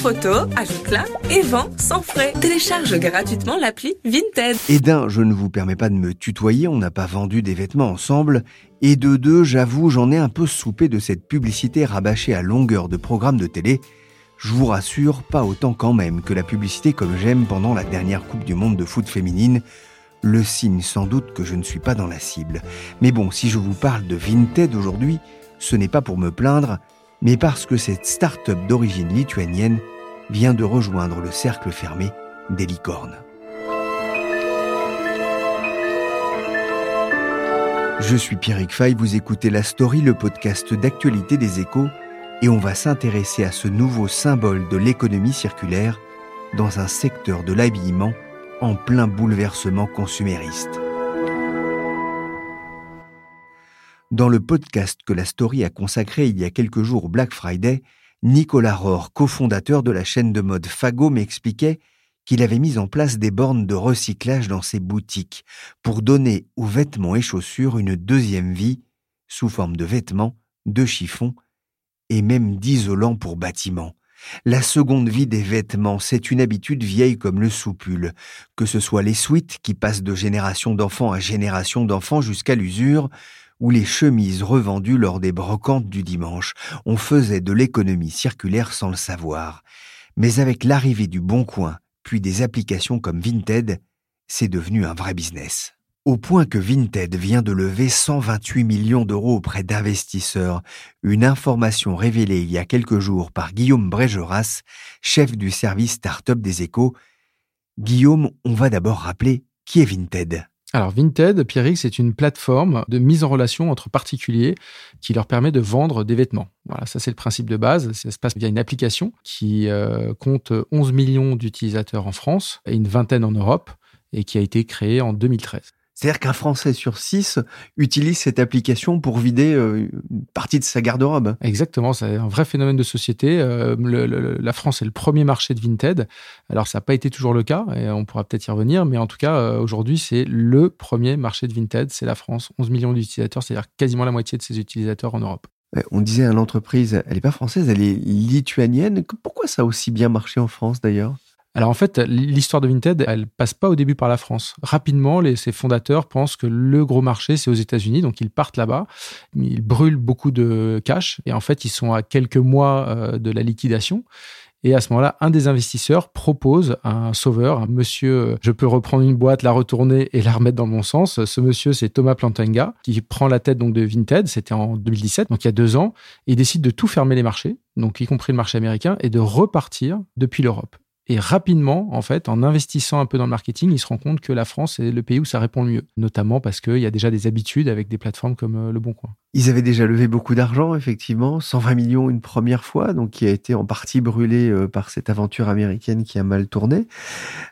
photo, ajoute-la et vends sans frais. Télécharge gratuitement l'appli Vinted. Et d'un, je ne vous permets pas de me tutoyer, on n'a pas vendu des vêtements ensemble. Et de deux, j'avoue, j'en ai un peu soupé de cette publicité rabâchée à longueur de programme de télé. Je vous rassure, pas autant quand même que la publicité comme j'aime pendant la dernière Coupe du Monde de foot féminine. Le signe sans doute que je ne suis pas dans la cible. Mais bon, si je vous parle de Vinted aujourd'hui, ce n'est pas pour me plaindre, mais parce que cette start-up d'origine lituanienne vient de rejoindre le cercle fermé des licornes. Je suis Pierrick Fay, vous écoutez La Story, le podcast d'actualité des échos, et on va s'intéresser à ce nouveau symbole de l'économie circulaire dans un secteur de l'habillement en plein bouleversement consumériste. Dans le podcast que la story a consacré il y a quelques jours au Black Friday, Nicolas Rohr, cofondateur de la chaîne de mode Fago, m'expliquait qu'il avait mis en place des bornes de recyclage dans ses boutiques pour donner aux vêtements et chaussures une deuxième vie sous forme de vêtements, de chiffons et même d'isolants pour bâtiments. La seconde vie des vêtements, c'est une habitude vieille comme le soupule, que ce soit les suites qui passent de génération d'enfants à génération d'enfants jusqu'à l'usure, ou les chemises revendues lors des brocantes du dimanche. On faisait de l'économie circulaire sans le savoir. Mais avec l'arrivée du Bon Coin, puis des applications comme Vinted, c'est devenu un vrai business. Au point que Vinted vient de lever 128 millions d'euros auprès d'investisseurs, une information révélée il y a quelques jours par Guillaume Brégeras, chef du service Startup des échos. Guillaume, on va d'abord rappeler qui est Vinted. Alors Vinted, Pierrick, c'est une plateforme de mise en relation entre particuliers qui leur permet de vendre des vêtements. Voilà, ça c'est le principe de base. Ça se passe via une application qui euh, compte 11 millions d'utilisateurs en France et une vingtaine en Europe et qui a été créée en 2013. C'est-à-dire qu'un Français sur six utilise cette application pour vider euh, une partie de sa garde-robe. Exactement, c'est un vrai phénomène de société. Euh, la France est le premier marché de Vinted. Alors, ça n'a pas été toujours le cas, et on pourra peut-être y revenir, mais en tout cas, euh, aujourd'hui, c'est le premier marché de Vinted, c'est la France. 11 millions d'utilisateurs, c'est-à-dire quasiment la moitié de ses utilisateurs en Europe. On disait à l'entreprise, elle n'est pas française, elle est lituanienne. Pourquoi ça a aussi bien marché en France d'ailleurs? Alors en fait, l'histoire de Vinted, elle passe pas au début par la France. Rapidement, ses fondateurs pensent que le gros marché, c'est aux États-Unis, donc ils partent là-bas. Ils brûlent beaucoup de cash et en fait, ils sont à quelques mois euh, de la liquidation. Et à ce moment-là, un des investisseurs propose un sauveur, un monsieur, euh, je peux reprendre une boîte, la retourner et la remettre dans mon sens. Ce monsieur, c'est Thomas Plantenga, qui prend la tête donc de Vinted. C'était en 2017, donc il y a deux ans. Et il décide de tout fermer les marchés, donc y compris le marché américain, et de repartir depuis l'Europe. Et rapidement, en fait, en investissant un peu dans le marketing, il se rend compte que la France est le pays où ça répond le mieux, notamment parce qu'il y a déjà des habitudes avec des plateformes comme euh, Le Bon Coin. Ils avaient déjà levé beaucoup d'argent, effectivement, 120 millions une première fois, donc qui a été en partie brûlé euh, par cette aventure américaine qui a mal tourné.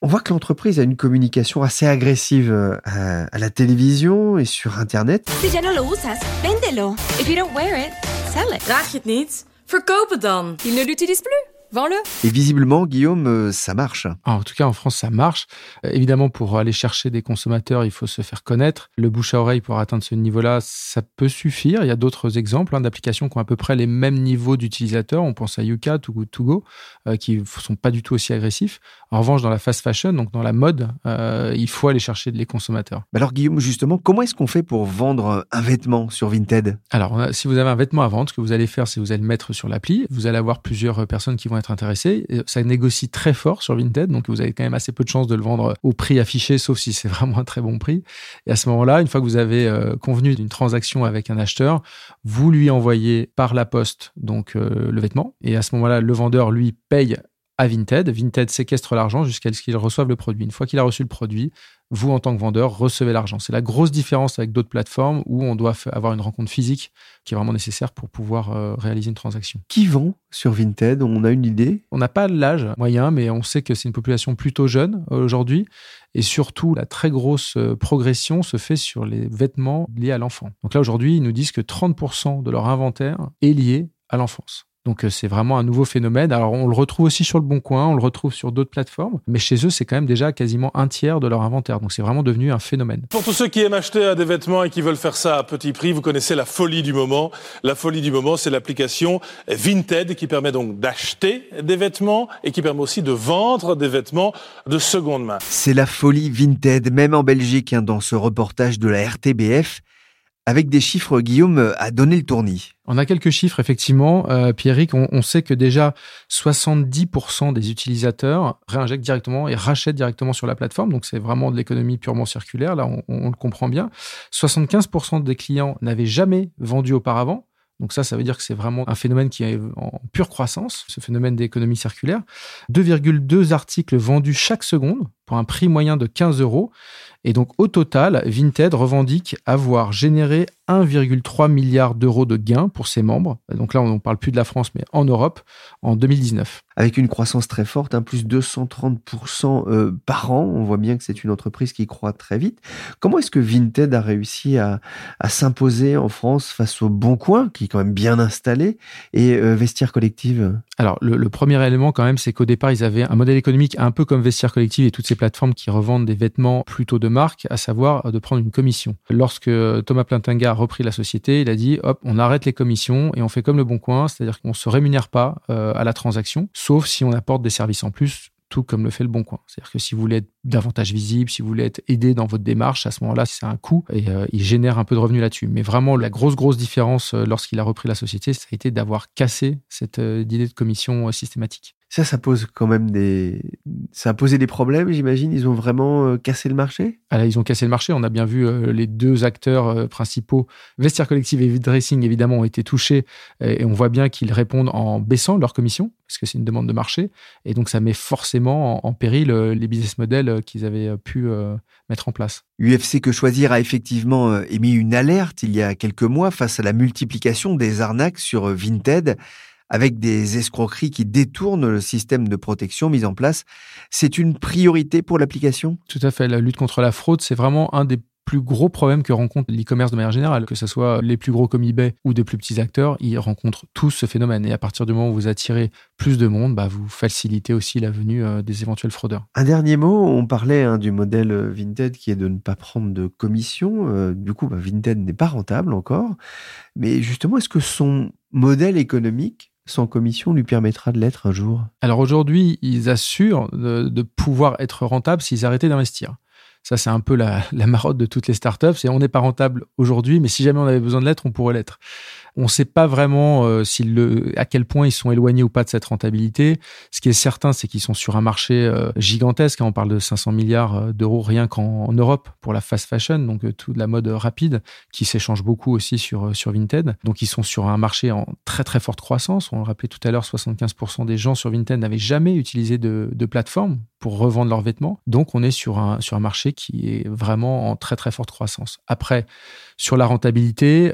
On voit que l'entreprise a une communication assez agressive euh, à, la télévision et sur Internet. Si ya no lo usas, véndelo. If you don't wear it, sell it. Draag je het niet? Verkoop het dan. Il ne l'utilise plus. Vends-le. Et visiblement, Guillaume, euh, ça marche. Ah, en tout cas, en France, ça marche. Euh, évidemment, pour aller chercher des consommateurs, il faut se faire connaître. Le bouche à oreille pour atteindre ce niveau-là, ça peut suffire. Il y a d'autres exemples hein, d'applications qui ont à peu près les mêmes niveaux d'utilisateurs. On pense à Yuka, Too Good To Go, euh, qui sont pas du tout aussi agressifs. En revanche, dans la fast fashion, donc dans la mode, il faut aller chercher les consommateurs. Alors, Guillaume, justement, comment est-ce qu'on fait pour vendre un vêtement sur Vinted? Alors, si vous avez un vêtement à vendre, ce que vous allez faire, c'est vous allez le mettre sur l'appli. Vous allez avoir plusieurs personnes qui vont être. Ça négocie très fort sur Vinted, donc vous avez quand même assez peu de chances de le vendre au prix affiché, sauf si c'est vraiment un très bon prix. Et à ce moment-là, une fois que vous avez euh, convenu d'une transaction avec un acheteur, vous lui envoyez par la poste donc euh, le vêtement. Et à ce moment-là, le vendeur lui paye à Vinted. Vinted séquestre l'argent jusqu'à ce qu'il reçoive le produit. Une fois qu'il a reçu le produit, vous, en tant que vendeur, recevez l'argent. C'est la grosse différence avec d'autres plateformes où on doit avoir une rencontre physique qui est vraiment nécessaire pour pouvoir euh, réaliser une transaction. Qui vend sur Vinted? On a une idée? On n'a pas l'âge moyen, mais on sait que c'est une population plutôt jeune euh, aujourd'hui. Et surtout, la très grosse euh, progression se fait sur les vêtements liés à l'enfant. Donc là, aujourd'hui, ils nous disent que 30% de leur inventaire est lié à l'enfance. Donc euh, c'est vraiment un nouveau phénomène. Alors on le retrouve aussi sur le Bon Coin, on le retrouve sur d'autres plateformes, mais chez eux c'est quand même déjà quasiment un tiers de leur inventaire. Donc c'est vraiment devenu un phénomène. Pour tous ceux qui aiment acheter des vêtements et qui veulent faire ça à petit prix, vous connaissez la folie du moment. La folie du moment, c'est l'application Vinted qui permet donc d'acheter des vêtements et qui permet aussi de vendre des vêtements de seconde main. C'est la folie Vinted, même en Belgique, hein, dans ce reportage de la RTBF avec des chiffres, Guillaume a donné le tournis. On a quelques chiffres, effectivement. Euh, Pierrick, on, sait que déjà 70% des utilisateurs réinjectent directement et rachètent directement sur la plateforme. Donc, c'est vraiment de l'économie purement circulaire. Là, on, le comprend bien. 75% des clients n'avaient jamais vendu auparavant. Donc ça, ça veut dire que c'est vraiment un phénomène qui est en pure croissance, ce phénomène d'économie circulaire. 2,2 articles vendus chaque seconde pour un prix moyen de 15 euros. Et donc au total, Vinted revendique avoir généré 1,3 milliard d'euros de gains pour ses membres. Donc là, on ne parle plus de la France, mais en Europe, en 2019. Avec une croissance très forte, un hein, plus 230% euh, par an. On voit bien que c'est une entreprise qui croît très vite. Comment est-ce que Vinted a réussi à, s'imposer en France face au Bon Coin, qui est quand même bien installé, et euh, Vestiaire Collective? Alors, le, le, premier élément quand même, c'est qu'au départ, ils avaient un modèle économique un peu comme Vestiaire Collective et toutes ces plateformes qui revendent des vêtements plutôt de marque, à savoir de prendre une commission. Lorsque Thomas Plantinga a repris la société, il a dit hop, on arrête les commissions et on fait comme le Bon Coin, c'est-à-dire qu'on ne se rémunère pas euh, à la transaction, sauf si on apporte des services en plus tout comme le fait le Bon Coin. C'est-à-dire que si vous voulez être davantage visible, si vous voulez être aidé dans votre démarche, à ce moment-là, c'est un coût et euh, il génère un peu de revenus là-dessus. Mais vraiment, la grosse, grosse différence euh, lorsqu'il a repris la société, ça a été d'avoir cassé cette idée de commission systématique. Ça, ça pose quand même des. Ça a posé des problèmes, j'imagine. Ils ont vraiment euh, cassé le marché? Ah Ils ont cassé le marché. On a bien vu euh, les deux acteurs euh, principaux, Vestiaire Collective et Dressing, évidemment, ont été touchés. Et, on voit bien qu'ils répondent en baissant leur commission, parce que c'est une demande de marché. Et donc, ça met forcément en, péril les business models qu'ils avaient pu mettre en place. UFC Que Choisir a effectivement émis une alerte il y a quelques mois face à la multiplication des arnaques sur Vinted avec des escroqueries qui détournent le système de protection mis en place. C'est une priorité pour l'application? Tout à fait. La lutte contre la fraude, c'est vraiment un des plus gros problèmes que rencontre l'e-commerce de manière générale, que ce soit les plus gros comme eBay ou des plus petits acteurs, ils rencontrent tous ce phénomène. Et à partir du moment où vous attirez plus de monde, bah, vous facilitez aussi la venue euh, des éventuels fraudeurs. Un dernier mot, on parlait hein, du modèle euh, Vinted qui est de ne pas prendre de commission. Euh, du coup, bah, Vinted n'est pas rentable encore. Mais justement, est-ce que son modèle économique sans commission lui permettra de l'être un jour Alors aujourd'hui, ils assurent de, pouvoir être rentables s'ils arrêtaient d'investir. Ça, c'est un peu la, la, marotte de toutes les startups. C'est on n'est pas rentable aujourd'hui, mais si jamais on avait besoin de l'être, on pourrait l'être. On ne sait pas vraiment euh, le, à quel point ils sont éloignés ou pas de cette rentabilité. Ce qui est certain, c'est qu'ils sont sur un marché euh, gigantesque. On parle de 500 milliards euh, d'euros rien qu'en Europe pour la fast fashion, donc toute la mode rapide, qui s'échange beaucoup aussi sur, sur Vinted. Donc ils sont sur un marché en très très forte croissance. On le rappelait tout à l'heure, 75% des gens sur Vinted n'avaient jamais utilisé de, de plateforme pour revendre leurs vêtements. Donc on est sur un, sur un marché qui est vraiment en très très forte croissance. Après, sur la rentabilité,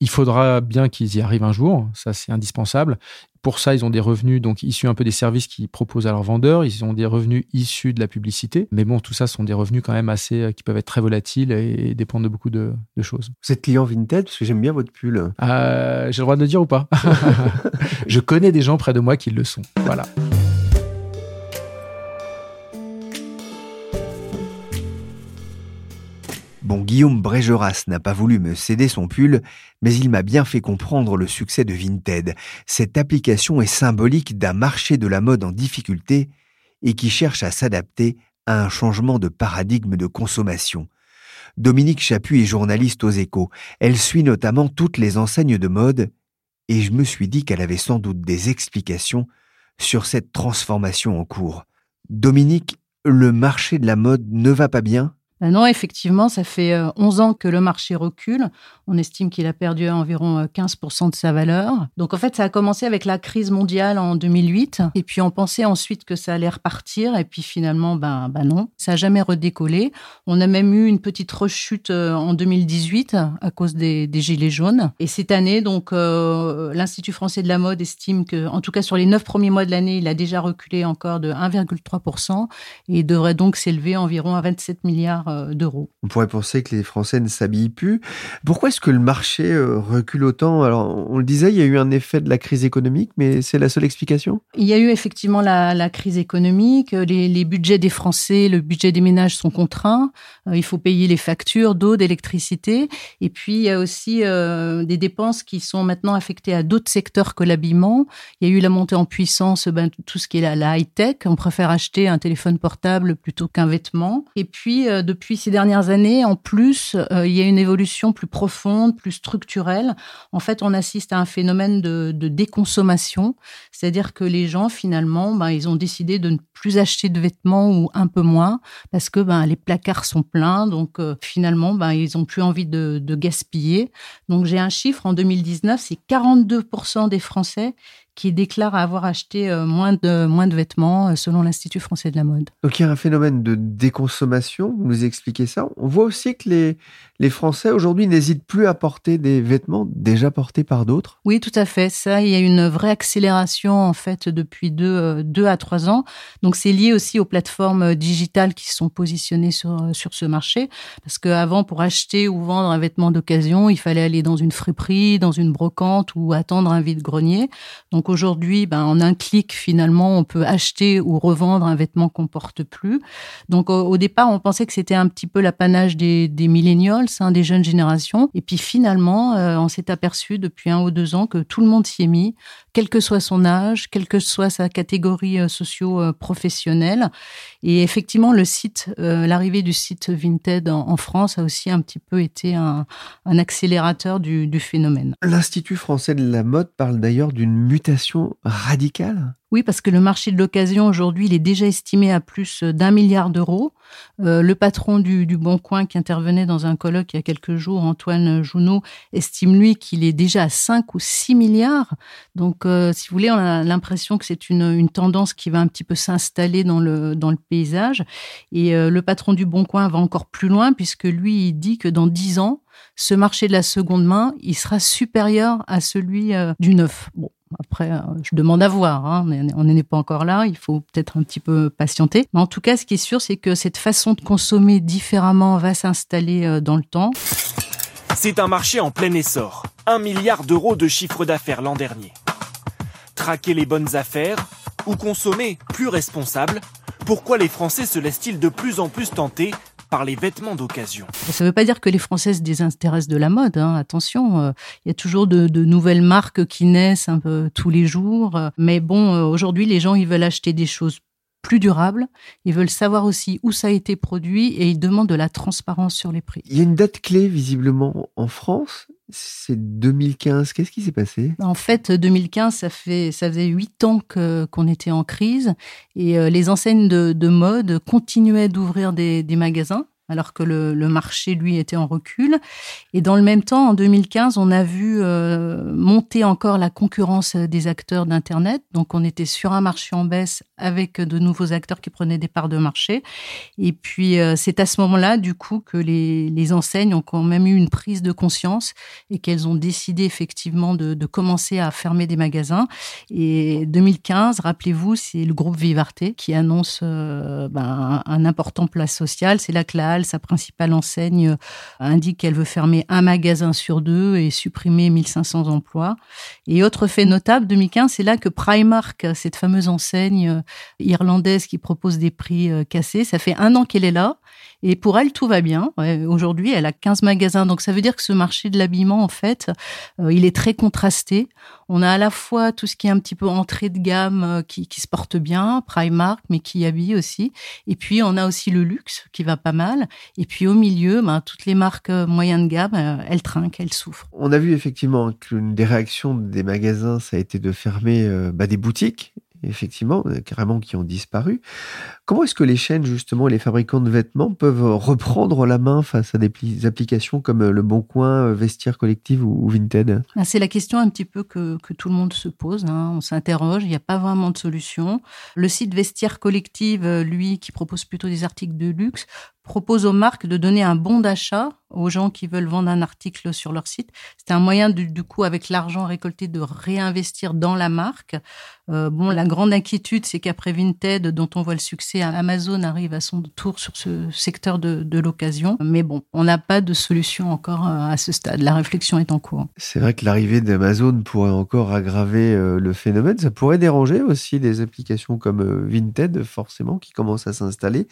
Il faudra bien qu'ils y arrivent un jour, ça c'est indispensable. Pour ça, ils ont des revenus donc issus un peu des services qu'ils proposent à leurs vendeurs. Ils ont des revenus issus de la publicité. Mais bon, tout ça sont des revenus quand même assez euh, qui peuvent être très volatiles et dépendent de beaucoup de, choses. Vous êtes client Vinted parce que j'aime bien votre pull. Euh, J'ai le droit de le dire ou pas? Je connais des gens près de moi qui le sont. Voilà. Bon, Guillaume Brégeras n'a pas voulu me céder son pull, mais il m'a bien fait comprendre le succès de Vinted. Cette application est symbolique d'un marché de la mode en difficulté et qui cherche à s'adapter à un changement de paradigme de consommation. Dominique Chapuis est journaliste aux échos. Elle suit notamment toutes les enseignes de mode et je me suis dit qu'elle avait sans doute des explications sur cette transformation en cours. Dominique, le marché de la mode ne va pas bien? Non, effectivement, ça fait 11 euh, ans que le marché recule. On estime qu'il a perdu environ 15% euh, de sa valeur. Donc en fait, ça a commencé avec la crise mondiale en 2008. Et puis on pensait ensuite que ça allait repartir. Et puis finalement, ben, ben non, ça n'a jamais redécollé. On a même eu une petite rechute euh, en 2018 à cause des, des gilets jaunes. Et cette année, donc l'Institut français de la mode estime que, en tout cas sur les 9 premiers mois de l'année, il a déjà reculé encore de 1,3% et devrait donc s'élever environ à 27 milliards euh, d'euros. On pourrait penser que les Français ne s'habillent plus. Pourquoi est-ce que le marché euh, recule autant? Alors, on le disait, il y a eu un effet de la crise économique, mais c'est la seule explication? Il y a eu effectivement la, crise économique. Les, budgets des Français, le budget des ménages sont contraints. Euh, il faut payer les factures d'eau, d'électricité. Et puis, il y a aussi des dépenses qui sont maintenant affectées à d'autres secteurs que l'habillement. Il y a eu la montée en puissance, ben, tout ce qui est la, la high-tech. On préfère acheter un téléphone portable plutôt qu'un vêtement. Et puis, de depuis ces dernières années, en plus, euh, il y a une évolution plus profonde, plus structurelle. En fait, on assiste à un phénomène de, déconsommation, c'est-à-dire que les gens, finalement, ben, ils ont décidé de ne plus acheter de vêtements ou un peu moins parce que ben, les placards sont pleins. Donc, euh, finalement, ben, ils n'ont plus envie de, de gaspiller. Donc, j'ai un chiffre en 2019, c'est 42% des Français qui déclarent avoir acheté euh, moins de, moins de vêtements euh, selon l'Institut français de la mode. Donc il y a un phénomène de déconsommation, vous nous expliquez ça. On voit aussi que les, les Français aujourd'hui n'hésitent plus à porter des vêtements déjà portés par d'autres. Oui, tout à fait. Ça, il y a une vraie accélération en fait depuis deux, euh, deux à trois ans. Donc c'est lié aussi aux plateformes digitales qui sont positionnées sur, sur ce marché. Parce qu'avant, pour acheter ou vendre un vêtement d'occasion, il fallait aller dans une friperie, dans une brocante ou attendre un vide-grenier. Donc aujourd'hui, ben, en un clic, finalement, on peut acheter ou revendre un vêtement qu'on porte plus. Donc au, départ, on pensait que c'était un petit peu l'apanage des, des millennials, hein, des jeunes générations. Et puis finalement, euh, on s'est aperçu depuis un ou deux ans que tout le monde s'y est mis, quel que soit son âge, quelle que soit sa catégorie euh, socio-professionnelle. Et effectivement, le site, euh, l'arrivée du site Vinted en, France a aussi un petit peu été un, accélérateur du, du phénomène. L'Institut français de la mode parle d'ailleurs d'une mutation radicale? Oui, parce que le marché de l'occasion aujourd'hui, il est déjà estimé à plus d'un milliard d'euros. Euh, le patron du, du, Bon Coin qui intervenait dans un colloque il y a quelques jours, Antoine Jounot, estime lui qu'il est déjà à 5 ou 6 milliards. Donc, euh, si vous voulez, on a l'impression que c'est une, tendance qui va un petit peu s'installer dans le, paysage. Et euh, le patron du Bon Coin va encore plus loin puisque lui, il dit que dans 10 ans, ce marché de la seconde main, il sera supérieur à celui du neuf. Bon, après, euh, je demande à voir. Hein. On n'est pas encore là. Il faut peut-être un petit peu patienter. Mais en tout cas, ce qui est sûr, c'est que cette façon de consommer différemment va s'installer euh, dans le temps. C'est un marché en plein essor. Un milliard d'euros de chiffre d'affaires l'an dernier. Traquer les bonnes affaires ou consommer plus responsable Pourquoi les Français se laissent-ils de plus en plus tenter par les vêtements d'occasion. Ça ne veut pas dire que les Français se désintéressent de la mode. Hein. Attention, euh, il y a toujours de, nouvelles marques qui naissent un peu tous les jours. Mais bon, euh, aujourd'hui, les gens ils veulent acheter des choses plus durables. Ils veulent savoir aussi où ça a été produit et ils demandent de la transparence sur les prix. Il y a une date clé visiblement en France. C'est 2015. Qu'est-ce qui s'est passé? En fait, 2015, ça fait ça faisait huit ans qu'on était en crise et euh, les enseignes de, mode continuaient d'ouvrir des, magasins alors que le, marché, lui, était en recul. Et dans le même temps, en 2015, on a vu euh, monter encore la concurrence des acteurs d'Internet. Donc, on était sur un marché en baisse avec de nouveaux acteurs qui prenaient des parts de marché. Et puis, euh, c'est à ce moment-là, du coup, que les, enseignes ont quand même eu une prise de conscience et qu'elles ont décidé effectivement de, commencer à fermer des magasins. Et 2015, rappelez-vous, c'est le groupe Vivarté qui annonce euh, ben, un, important place social. C'est là que sa principale enseigne, euh, indique qu'elle veut fermer un magasin sur deux et supprimer 1500 emplois. Et autre fait notable, 2015, c'est là que Primark, cette fameuse enseigne euh, irlandaise qui propose des prix euh, cassés, ça fait un an qu'elle est là. Et pour elle, tout va bien. Aujourd'hui, elle a 15 magasins. Donc, ça veut dire que ce marché de l'habillement, en fait, il est très contrasté. On a à la fois tout ce qui est un petit peu entrée de gamme qui, qui se porte bien, Primark, mais qui habille aussi. Et puis, on a aussi le luxe qui va pas mal. Et puis au milieu, ben, toutes les marques euh, moyennes de gamme, euh, elles trinquent, elles souffrent. On a vu effectivement qu'une des réactions des magasins, ça a été de fermer euh, bah, des boutiques effectivement, euh, carrément qui ont disparu. Comment est-ce que les chaînes, justement, et les fabricants de vêtements peuvent reprendre la main face à des applications comme euh, Le Bon Coin, euh, Vestiaire Collective ou Vinted? Ah, C'est la question un petit peu que, tout le monde se pose. Hein. On s'interroge, il n'y a pas vraiment de solution. Le site Vestiaire Collective, lui, qui propose plutôt des articles de luxe, propose aux marques de donner un bon d'achat aux gens qui veulent vendre un article sur leur site. C'est un moyen, du, coup, avec l'argent récolté, de réinvestir dans la marque. Euh, bon, la grande inquiétude, c'est qu'après Vinted, dont on voit le succès, Amazon arrive à son tour sur ce secteur de, de l'occasion. Mais bon, on n'a pas de solution encore euh, à ce stade. La réflexion est en cours. C'est vrai que l'arrivée d'Amazon pourrait encore aggraver euh, le phénomène. Ça pourrait déranger aussi des applications comme Vinted, forcément, qui commencent à s'installer.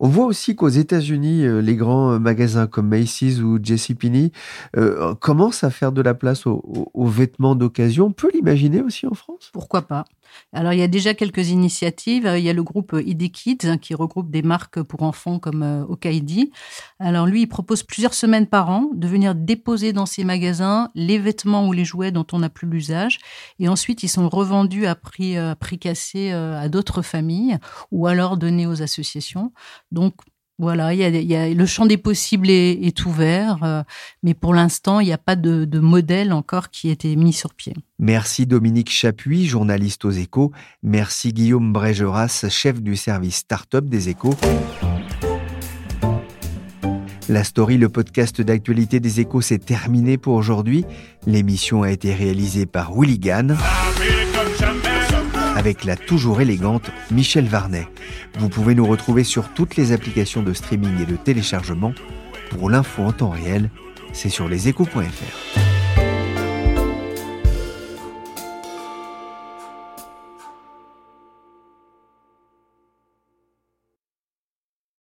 On voit aussi qu'aux États-Unis, les grands magasins comme Macy's ou JCPenney euh, commence à faire de la place aux, vêtements d'occasion. On peut l'imaginer aussi en France? Pourquoi pas? Alors, il y a déjà quelques initiatives. Il y a le groupe ID Kids hein, qui regroupe des marques pour enfants comme euh, Okaidi. Alors, lui, il propose plusieurs semaines par an de venir déposer dans ses magasins les vêtements ou les jouets dont on n'a plus l'usage. Et ensuite, ils sont revendus à prix, euh, à prix cassé à d'autres familles ou alors donnés aux associations. Donc, voilà, a, le champ des possibles est, ouvert, euh, mais pour l'instant, il n'y a pas de, modèle encore qui ait été mis sur pied. Merci Dominique Chapuis, journaliste aux échos. Merci Guillaume Brégeras, chef du service start-up des échos. La story, le podcast d'actualité des échos, s'est terminé pour aujourd'hui. L'émission a été réalisée par Willy Gann avec la toujours élégante Michel Varnet. Vous pouvez nous retrouver sur toutes les applications de streaming et de téléchargement. Pour l'info en temps réel, c'est sur leséchos.fr.